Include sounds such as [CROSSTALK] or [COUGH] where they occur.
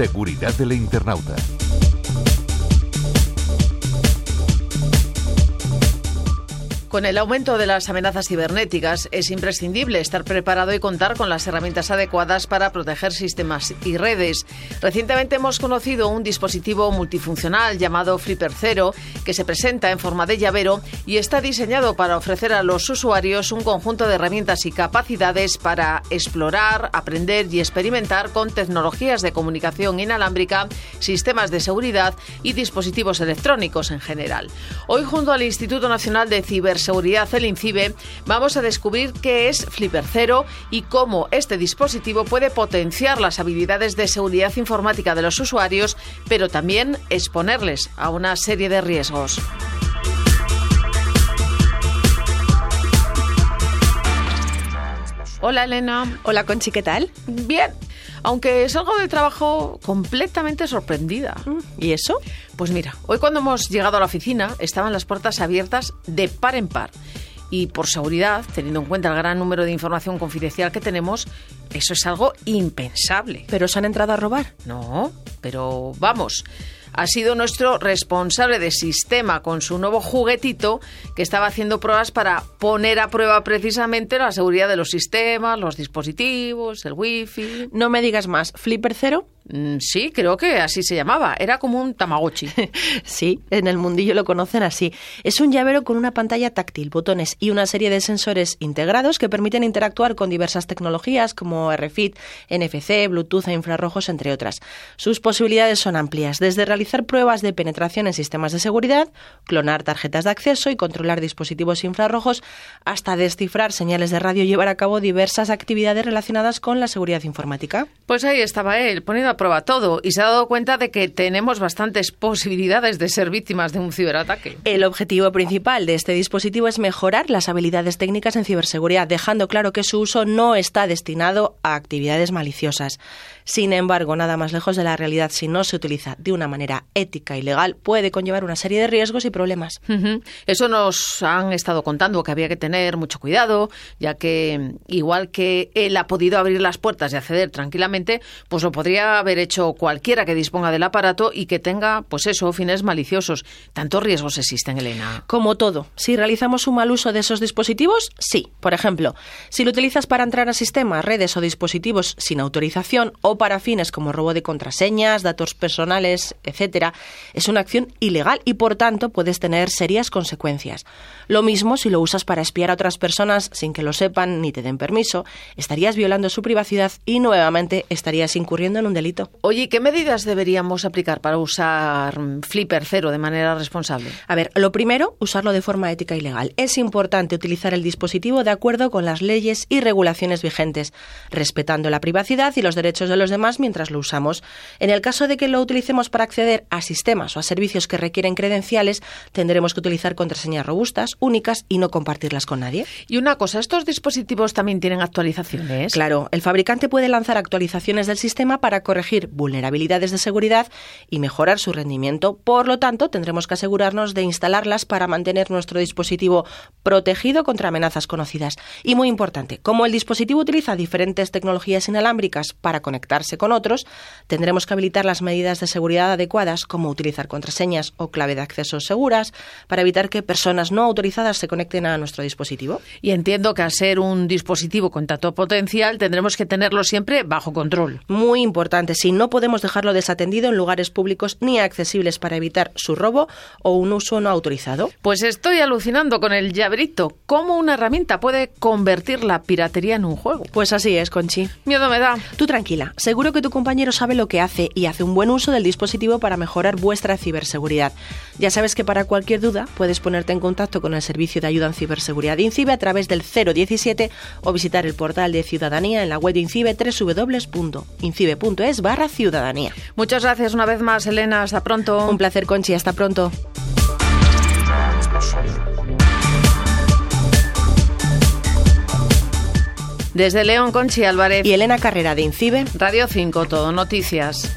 Seguridad del internauta. Con el aumento de las amenazas cibernéticas es imprescindible estar preparado y contar con las herramientas adecuadas para proteger sistemas y redes. Recientemente hemos conocido un dispositivo multifuncional llamado Flipper Zero que se presenta en forma de llavero y está diseñado para ofrecer a los usuarios un conjunto de herramientas y capacidades para explorar, aprender y experimentar con tecnologías de comunicación inalámbrica, sistemas de seguridad y dispositivos electrónicos en general. Hoy junto al Instituto Nacional de Ciber Seguridad, el INCIBE, vamos a descubrir qué es Flipper Zero y cómo este dispositivo puede potenciar las habilidades de seguridad informática de los usuarios, pero también exponerles a una serie de riesgos. Hola Elena. Hola Conchi, ¿qué tal? Bien, aunque salgo del trabajo completamente sorprendida. ¿Y eso? Pues mira, hoy cuando hemos llegado a la oficina estaban las puertas abiertas de par en par. Y por seguridad, teniendo en cuenta el gran número de información confidencial que tenemos, eso es algo impensable. ¿Pero se han entrado a robar? No, pero vamos ha sido nuestro responsable de sistema con su nuevo juguetito que estaba haciendo pruebas para poner a prueba precisamente la seguridad de los sistemas, los dispositivos, el wifi. No me digas más, ¿Flipper Cero? Mm, sí, creo que así se llamaba. Era como un Tamagotchi. [LAUGHS] sí, en el mundillo lo conocen así. Es un llavero con una pantalla táctil, botones y una serie de sensores integrados que permiten interactuar con diversas tecnologías como RFID, NFC, Bluetooth e infrarrojos, entre otras. Sus posibilidades son amplias, desde realizar pruebas de penetración en sistemas de seguridad, clonar tarjetas de acceso y controlar dispositivos infrarrojos, hasta descifrar señales de radio y llevar a cabo diversas actividades relacionadas con la seguridad informática. Pues ahí estaba él, poniendo prueba todo y se ha dado cuenta de que tenemos bastantes posibilidades de ser víctimas de un ciberataque. El objetivo principal de este dispositivo es mejorar las habilidades técnicas en ciberseguridad, dejando claro que su uso no está destinado a actividades maliciosas. Sin embargo, nada más lejos de la realidad, si no se utiliza de una manera ética y legal, puede conllevar una serie de riesgos y problemas. Eso nos han estado contando, que había que tener mucho cuidado, ya que igual que él ha podido abrir las puertas y acceder tranquilamente, pues lo podría haber hecho cualquiera que disponga del aparato y que tenga, pues eso, fines maliciosos. ¿Tantos riesgos existen, Elena? Como todo. Si realizamos un mal uso de esos dispositivos, sí. Por ejemplo, si lo utilizas para entrar a sistemas, redes o dispositivos sin autorización o para fines como robo de contraseñas, datos personales, etcétera, es una acción ilegal y por tanto puedes tener serias consecuencias. Lo mismo si lo usas para espiar a otras personas sin que lo sepan ni te den permiso, estarías violando su privacidad y nuevamente estarías incurriendo en un delito Oye, ¿qué medidas deberíamos aplicar para usar Flipper Cero de manera responsable? A ver, lo primero, usarlo de forma ética y legal. Es importante utilizar el dispositivo de acuerdo con las leyes y regulaciones vigentes, respetando la privacidad y los derechos de los demás mientras lo usamos. En el caso de que lo utilicemos para acceder a sistemas o a servicios que requieren credenciales, tendremos que utilizar contraseñas robustas, únicas y no compartirlas con nadie. Y una cosa, ¿estos dispositivos también tienen actualizaciones? Claro, el fabricante puede lanzar actualizaciones del sistema para corregir vulnerabilidades de seguridad y mejorar su rendimiento. Por lo tanto, tendremos que asegurarnos de instalarlas para mantener nuestro dispositivo protegido contra amenazas conocidas. Y muy importante, como el dispositivo utiliza diferentes tecnologías inalámbricas para conectarse con otros, tendremos que habilitar las medidas de seguridad adecuadas, como utilizar contraseñas o clave de acceso seguras, para evitar que personas no autorizadas se conecten a nuestro dispositivo. Y entiendo que al ser un dispositivo con tanto potencial, tendremos que tenerlo siempre bajo control. Muy importante si no podemos dejarlo desatendido en lugares públicos ni accesibles para evitar su robo o un uso no autorizado. Pues estoy alucinando con el llaverito. ¿Cómo una herramienta puede convertir la piratería en un juego? Pues así es, Conchi. Miedo me da. Tú tranquila, seguro que tu compañero sabe lo que hace y hace un buen uso del dispositivo para mejorar vuestra ciberseguridad. Ya sabes que para cualquier duda puedes ponerte en contacto con el servicio de ayuda en ciberseguridad de INCIBE a través del 017 o visitar el portal de ciudadanía en la web de INCIBE www.incibe.es barra ciudadanía. Muchas gracias una vez más, Elena. Hasta pronto. Un placer, Conchi. Hasta pronto. Desde León, Conchi Álvarez. Y Elena Carrera de Incibe. Radio 5, Todo Noticias.